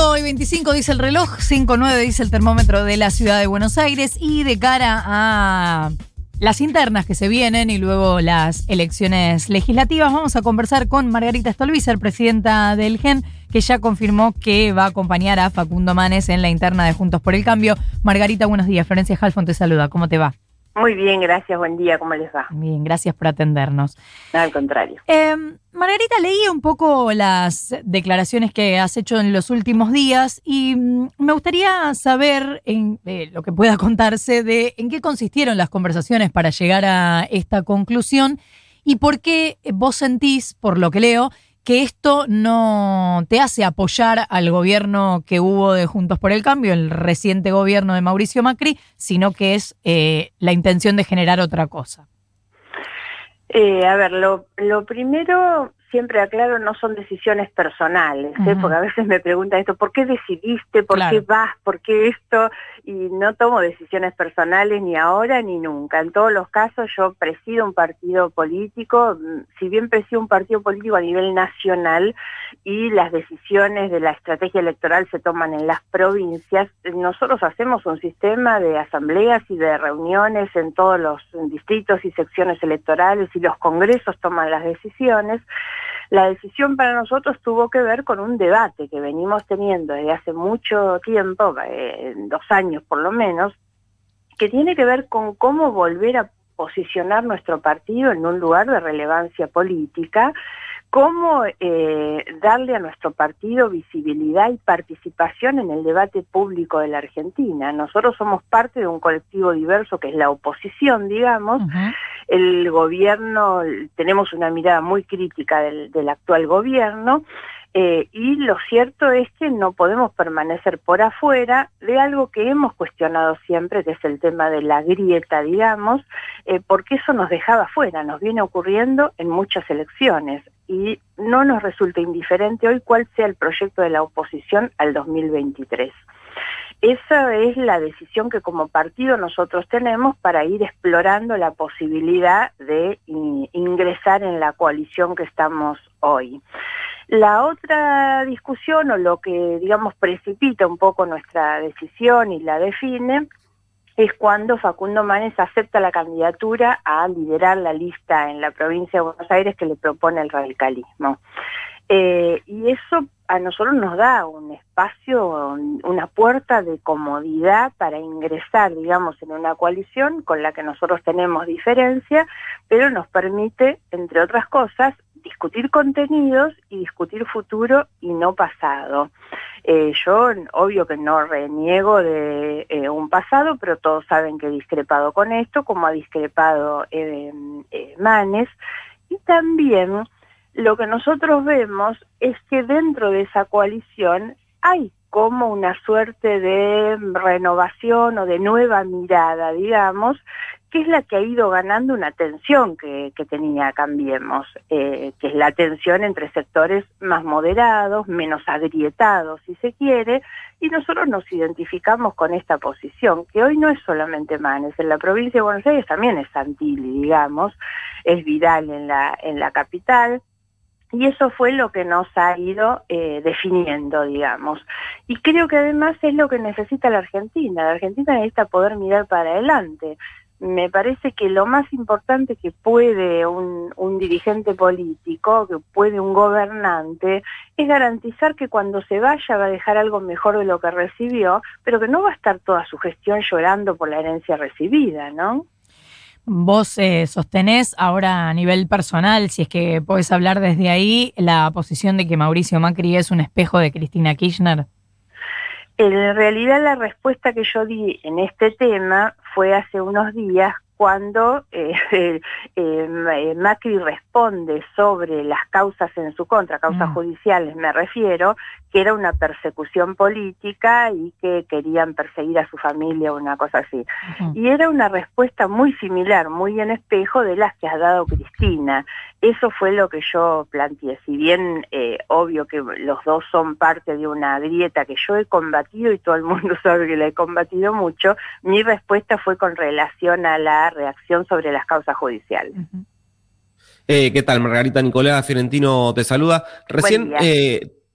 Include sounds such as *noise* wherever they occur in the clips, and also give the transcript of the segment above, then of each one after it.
8 y 25 dice el reloj, 5.9 dice el termómetro de la ciudad de Buenos Aires y de cara a las internas que se vienen y luego las elecciones legislativas, vamos a conversar con Margarita Stolbizer, presidenta del GEN, que ya confirmó que va a acompañar a Facundo Manes en la interna de Juntos por el Cambio. Margarita, buenos días. Florencia Halfon te saluda. ¿Cómo te va? Muy bien, gracias. Buen día. ¿Cómo les va? Bien, gracias por atendernos. al contrario. Eh, Margarita, leí un poco las declaraciones que has hecho en los últimos días y mm, me gustaría saber en, eh, lo que pueda contarse de en qué consistieron las conversaciones para llegar a esta conclusión y por qué vos sentís, por lo que leo, que esto no te hace apoyar al gobierno que hubo de Juntos por el Cambio, el reciente gobierno de Mauricio Macri, sino que es eh, la intención de generar otra cosa. Eh, a ver, lo, lo primero siempre aclaro, no son decisiones personales, ¿eh? porque a veces me preguntan esto, ¿por qué decidiste? ¿Por qué vas? ¿Por qué esto? Y no tomo decisiones personales ni ahora ni nunca. En todos los casos yo presido un partido político, mm, si bien presido un partido político a nivel nacional y las decisiones de la estrategia electoral se toman en las provincias, nosotros hacemos un sistema de asambleas y de reuniones en todos los distritos y secciones electorales y los congresos toman las decisiones. La decisión para nosotros tuvo que ver con un debate que venimos teniendo desde hace mucho tiempo, eh, dos años por lo menos, que tiene que ver con cómo volver a posicionar nuestro partido en un lugar de relevancia política, cómo eh, darle a nuestro partido visibilidad y participación en el debate público de la Argentina. Nosotros somos parte de un colectivo diverso que es la oposición, digamos, el gobierno, tenemos una mirada muy crítica del, actual gobierno, eh, y lo cierto es que no podemos permanecer por afuera de algo que hemos cuestionado siempre, que es el tema de la grieta, digamos, eh, porque eso nos dejaba fuera, nos viene ocurriendo en muchas elecciones y no nos resulta indiferente hoy cuál sea el proyecto de la oposición al 2023. Esa es la decisión que como partido nosotros tenemos para ir explorando la posibilidad de ingresar en la coalición que estamos hoy. La otra discusión o lo que, digamos, precipita un poco nuestra decisión y la define es cuando Facundo Manes acepta la candidatura a liderar la lista en la provincia de Buenos Aires que le propone el radicalismo. Eh, y eso a nosotros nos da un espacio, una puerta de comodidad para ingresar, digamos, en una coalición con la que nosotros tenemos diferencia, pero nos permite, entre otras cosas, discutir contenidos y discutir futuro y no pasado. Eh, yo, obvio que no reniego de eh, un pasado, pero todos saben que he discrepado con esto, como ha discrepado eh, Manes, y también lo que nosotros vemos es que dentro de esa coalición hay como una suerte de renovación o de nueva mirada, digamos, que es la que ha ido ganando una tensión que, tenía Cambiemos, eh, que es la tensión entre sectores más moderados, menos agrietados, si se quiere, y nosotros nos identificamos con esta posición, que hoy no es solamente Manes, en la provincia de Buenos Aires también es Santilli, digamos, es Vidal en la, en la capital, y eso fue lo que nos ha ido eh, definiendo, digamos. Y creo que además es lo que necesita la Argentina. La Argentina necesita poder mirar para adelante. Me parece que lo más importante que puede un, un dirigente político, que puede un gobernante, es garantizar que cuando se vaya va a dejar algo mejor de lo que recibió, pero que no va a estar toda su gestión llorando por la herencia recibida, ¿no? Vos eh, sostenés ahora a nivel personal, si es que podés hablar desde ahí, la posición de que Mauricio Macri es un espejo de Cristina Kirchner. En realidad la respuesta que yo di en este tema fue hace unos días cuando eh, *laughs* eh, Macri responde sobre las causas en su contra, causas mm. judiciales me refiero, que era una persecución política y que querían perseguir a su familia o una cosa así. Y era una respuesta muy similar, muy en espejo de las que ha dado Cristina. Eso fue lo que yo planteé. Si bien eh, obvio que los dos son parte de una grieta que yo he combatido y todo el *laughs* mundo sabe que la he combatido mucho, mi respuesta fue con relación a la reacción sobre las causas judiciales. Eh, ¿Qué tal? Margarita Nicolás Fiorentino te saluda. Recién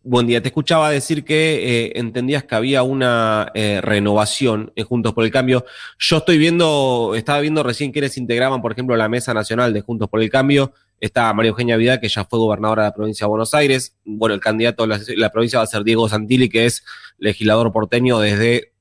Buen día, te escuchaba decir que eh, entendías que había una eh, renovación en Juntos por el Cambio. Yo estoy viendo, estaba viendo recién quienes integraban, por ejemplo, la Mesa Nacional de Juntos por el Cambio. Está María Eugenia Vidal, que ya fue gobernadora de la provincia de Buenos Aires. Bueno, el candidato de la, provincia va a ser Diego Santilli, que es legislador porteño desde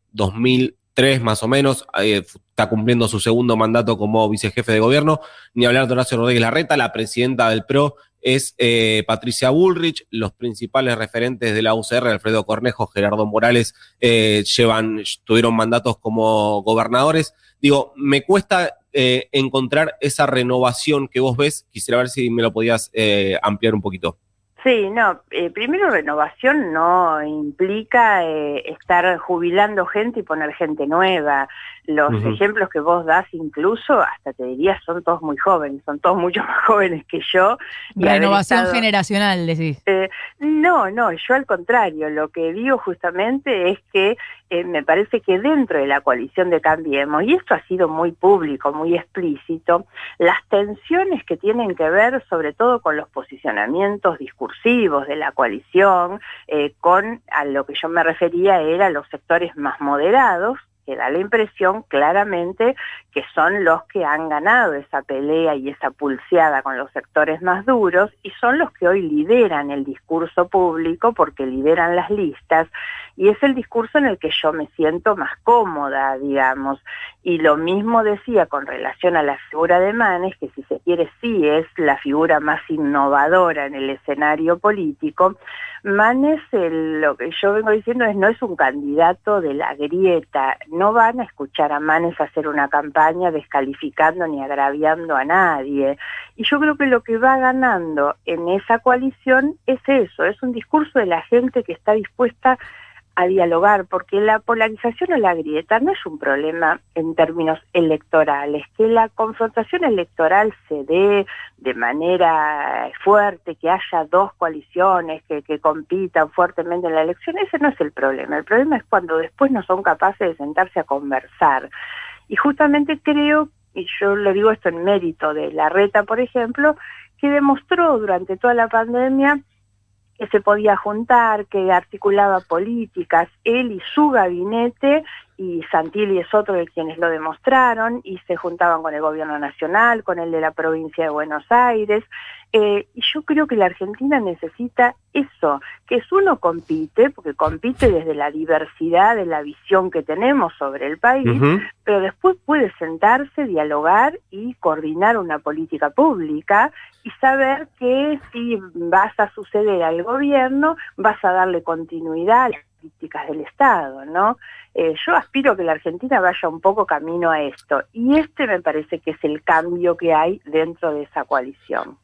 2003 más o menos. Eh, está cumpliendo su segundo mandato como vicejefe de gobierno. Ni hablar de Horacio Rodríguez Larreta, la presidenta del PRO es eh, Patricia Bullrich, los principales referentes de la UCR, Alfredo Cornejo, Gerardo Morales, eh, llevan, tuvieron mandatos como gobernadores. Digo, me cuesta encontrar esa renovación que vos ves, quisiera ver si me lo podías ampliar un poquito. Sí, no, primero renovación no implica estar jubilando gente y poner gente nueva. Los ejemplos que vos das incluso, hasta te diría, son todos muy jóvenes, son todos mucho *laughs* más jóvenes que yo. Renovación generacional, decís. Eh, no, no, yo al contrario, lo que digo justamente es que eh, me parece que dentro de la coalición de Cambiemos, y esto ha sido muy público, muy explícito, las tensiones que tienen que ver sobre todo con los posicionamientos discursivos de la coalición, eh, con a lo que yo me refería era los sectores más moderados, que da la impresión claramente que son los que han ganado esa pelea y esa pulseada con los sectores más duros y son los que hoy lideran el discurso público porque lideran las listas y es el discurso en el que yo me siento más cómoda, digamos. Y lo mismo decía con relación a la figura de Manes, que si se quiere sí es la figura más innovadora en el escenario político. Manes, lo que yo vengo diciendo es no es un candidato de la grieta, no van a escuchar a Manes hacer una campaña descalificando ni agraviando a nadie. Y yo creo que lo que va ganando en esa coalición es eso, es un discurso de la gente que está dispuesta a dialogar, porque la polarización o la grieta no es un problema en términos electorales, que la confrontación electoral se dé de manera fuerte, que haya dos coaliciones que, que compitan fuertemente en la elección, ese no es el problema, el problema es cuando después no son capaces de sentarse a conversar. Y justamente creo, y yo le digo esto en mérito de la reta, por ejemplo, que demostró durante toda la pandemia que se podía juntar, que articulaba políticas, él y su gabinete, y Santilli es otro de quienes lo demostraron, y se juntaban con el gobierno nacional, con el de la provincia de Buenos Aires, eh, y yo creo que la Argentina necesita eso, que es uno compite, porque compite desde la diversidad de la visión que tenemos sobre el país, pero después puede sentarse, dialogar y coordinar una política pública y saber que si vas a suceder al gobierno, vas a darle continuidad a las políticas del Estado, ¿no? Eh, yo aspiro a que la Argentina vaya un poco camino a esto y este me parece que es el cambio que hay dentro de esa coalición.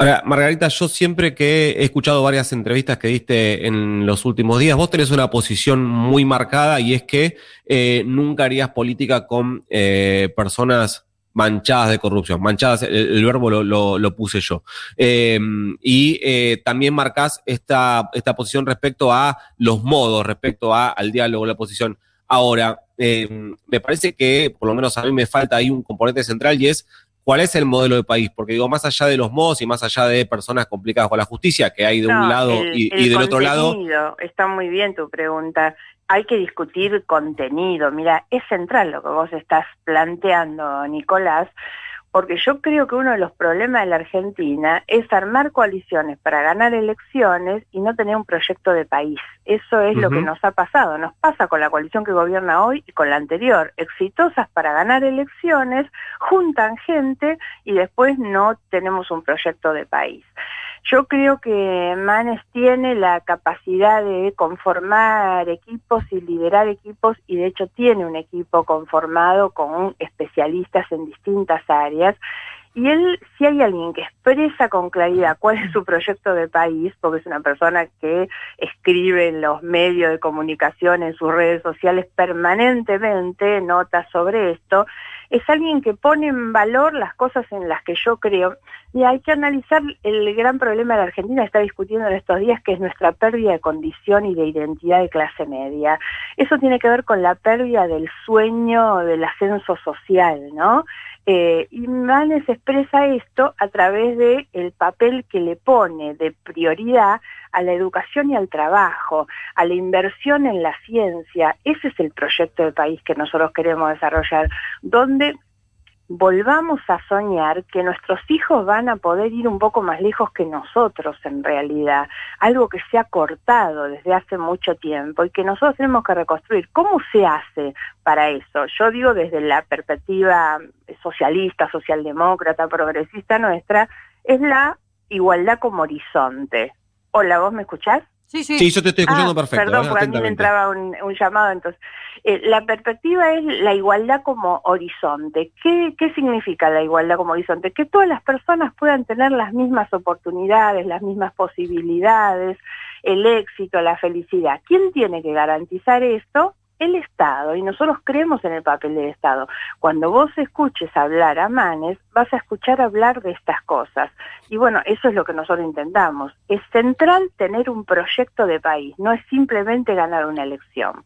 Ahora, Margarita, yo siempre que he escuchado varias entrevistas que diste en los últimos días, vos tenés una posición muy marcada y es que eh, nunca harías política con eh, personas manchadas de corrupción. Manchadas, el, verbo lo, puse yo. Em, y también marcás esta, esta posición respecto a los modos, respecto a, al diálogo, la posición. Ahora, em, me parece que, por lo menos a mí me falta ahí un componente central y es cuál es el modelo de país, porque digo, más allá de los modos y más allá de personas complicadas con la justicia que hay de un lado y, del otro lado. Está muy bien tu pregunta. Hay que discutir contenido. Mira, es central lo que vos estás planteando, Nicolás, porque yo creo que uno de los problemas de la Argentina es armar coaliciones para ganar elecciones y no tener un proyecto de país. Eso es lo que nos ha pasado. Nos pasa con la coalición que gobierna hoy y con la anterior. Exitosas para ganar elecciones, juntan gente y después no tenemos un proyecto de país. Yo creo que Manes tiene la capacidad de conformar equipos y liderar equipos y de hecho tiene un equipo conformado con especialistas en distintas áreas. Y él, si hay alguien que expresa con claridad cuál es su proyecto de país, porque es una persona que escribe en los medios de comunicación, en sus redes sociales permanentemente notas sobre esto, es alguien que pone en valor las cosas en las que yo creo. Y hay que analizar el gran problema de la Argentina, está discutiendo en estos días, que es nuestra pérdida de condición y de identidad de clase media. Eso tiene que ver con la pérdida del sueño del ascenso social, ¿no? Eh, y Manes expresa esto a través de el papel que le pone de prioridad a la educación y al trabajo, a la inversión en la ciencia. Ese es el proyecto de país que nosotros queremos desarrollar, donde volvamos a soñar que nuestros hijos van a poder ir un poco más lejos que nosotros en realidad, algo que se ha cortado desde hace mucho tiempo y que nosotros tenemos que reconstruir. ¿Cómo se hace para eso? Yo digo desde la perspectiva socialista, socialdemócrata, progresista nuestra, es la igualdad como horizonte. Hola, ¿vos me escuchás? Sí, sí. Sí, yo te estoy escuchando ah, perfecto. Perdón, porque a mí me entraba un, llamado. Entonces, eh, la perspectiva es la igualdad como horizonte. ¿Qué, ¿Qué significa la igualdad como horizonte? Que todas las personas puedan tener las mismas oportunidades, las mismas posibilidades, el éxito, la felicidad. ¿Quién tiene que garantizar esto? El Estado, y nosotros creemos en el papel del Estado. Cuando vos escuches hablar a Manes, vas a escuchar hablar de estas cosas. Y bueno, eso es lo que nosotros intentamos. Es central tener un proyecto de país, no es simplemente ganar una elección.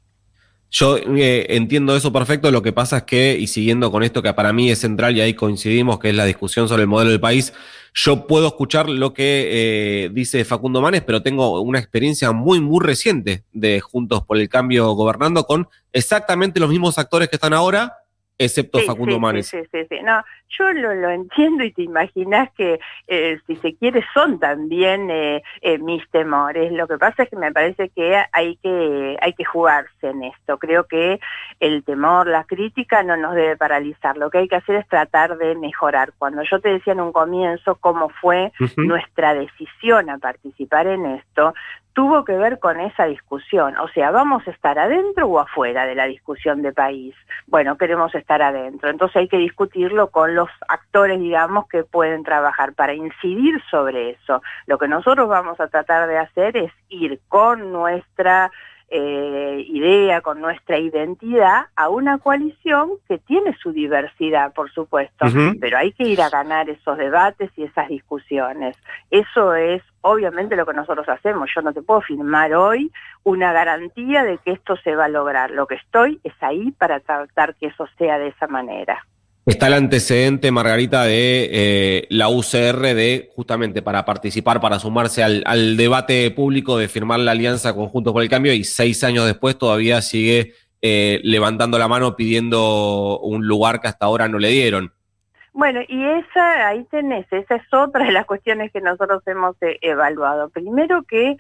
Yo eh, entiendo eso perfecto, lo que pasa es que, y siguiendo con esto que para mí es central y ahí coincidimos, que es la discusión sobre el modelo del país, yo puedo escuchar lo que eh, dice Facundo Manes, pero tengo una experiencia muy, muy reciente de Juntos por el Cambio gobernando con exactamente los mismos actores que están ahora, excepto Facundo Manes. Sí, sí, sí, No, yo lo, entiendo y te imaginas que, eh, si se quiere, son también eh, eh, mis temores. Lo que pasa es que me parece que hay que hay que jugarse en esto. Creo que el temor, la crítica no nos debe paralizar. Lo que hay que hacer es tratar de mejorar. Cuando yo te decía en un comienzo cómo fue nuestra decisión a participar en esto, tuvo que ver con esa discusión. O sea, ¿vamos a estar adentro o afuera de la discusión de país? Bueno, queremos estar adentro. Entonces hay que discutirlo con los actores, digamos, que pueden trabajar para incidir sobre eso. Lo que nosotros vamos a tratar de hacer es ir con nuestra eh, idea, con nuestra identidad, a una coalición que tiene su diversidad, por supuesto, pero hay que ir a ganar esos debates y esas discusiones. Eso es obviamente lo que nosotros hacemos. Yo no te puedo firmar hoy una garantía de que esto se va a lograr. Lo que estoy es ahí para tratar que eso sea de esa manera. Está el antecedente, Margarita, de eh, la UCR de justamente para participar, para sumarse al, debate público de firmar la alianza conjunto por el cambio y seis años después todavía sigue eh, levantando la mano pidiendo un lugar que hasta ahora no le dieron. Bueno, y esa, ahí tenés, esa es otra de las cuestiones que nosotros hemos eh, evaluado. Primero que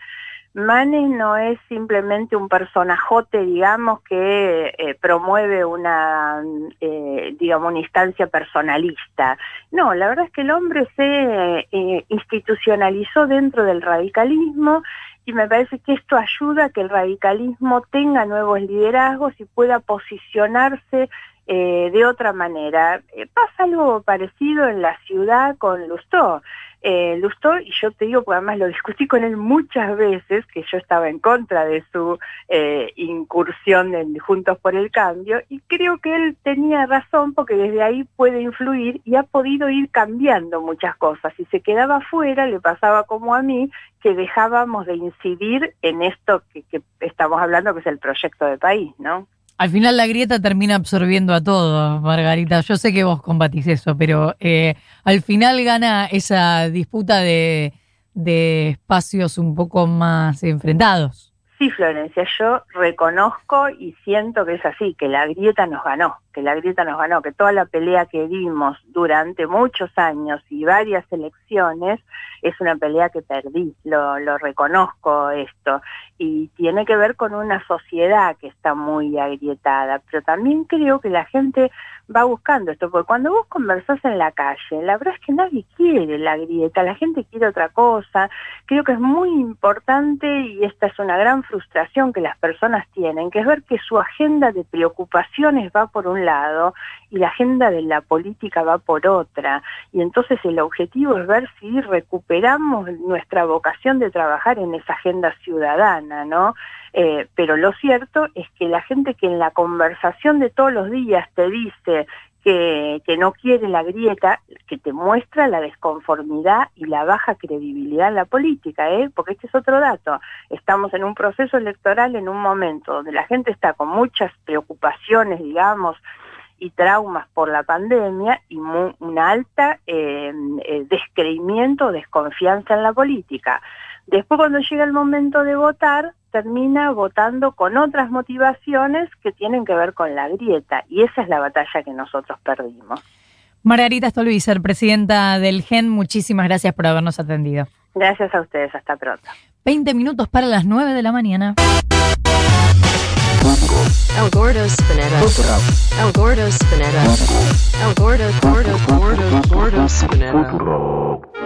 Manes no es simplemente un personajote, digamos, que eh, promueve una, eh, digamos, una instancia personalista. No, la verdad es que el hombre se eh, institucionalizó dentro del radicalismo y me parece que esto ayuda a que el radicalismo tenga nuevos liderazgos y pueda posicionarse de otra manera. pasa algo parecido en la ciudad con Lustó eh, Lustó, y yo te digo, porque además lo discutí con él muchas veces, que yo estaba en contra de su eh, incursión en Juntos por el Cambio, y creo que él tenía razón porque desde ahí puede influir y ha podido ir cambiando muchas cosas. Si se quedaba fuera, le pasaba como a mí, que dejábamos de incidir en esto que, que estamos hablando, que es el proyecto de país, ¿no? Al final la grieta termina absorbiendo a todo, Margarita. Yo sé que vos combatís eso, pero eh, al final gana esa disputa de, de espacios un poco más enfrentados. Sí, Florencia, yo reconozco y siento que es así, que la grieta nos ganó, que la grieta nos ganó, que toda la pelea que dimos durante muchos años y varias elecciones es una pelea que perdí, lo, reconozco esto, y tiene que ver con una sociedad que está muy agrietada, pero también creo que la gente va buscando esto, porque cuando vos conversás en la calle, la verdad es que nadie quiere la grieta, la gente quiere otra cosa, creo que es muy importante y esta es una gran frustración que las personas tienen, que es ver que su agenda de preocupaciones va por un lado y la agenda de la política va por otra, y entonces el objetivo es ver si recuperamos nuestra vocación de trabajar en esa agenda ciudadana, ¿no? Eh, pero lo cierto es que la gente que en la conversación de todos los días te dice que, que, no quiere la grieta, que te muestra la desconformidad y la baja credibilidad en la política, ¿eh? porque este es otro dato. Estamos en un proceso electoral en un momento donde la gente está con muchas preocupaciones, digamos, y traumas por la pandemia y una alta eh, eh, descreimiento, desconfianza en la política Después cuando llega el momento de votar, termina votando con otras motivaciones que tienen que ver con la grieta. Y esa es la batalla que nosotros perdimos. Margarita Stolbizer, presidenta del GEN, muchísimas gracias por habernos atendido. Gracias a ustedes, hasta pronto. 20 minutos para las 9 de la mañana. El Gordo Spinetta. El Gordo Spinetta. El Gordo, Gordo, Gordo, Gordo Spinetta.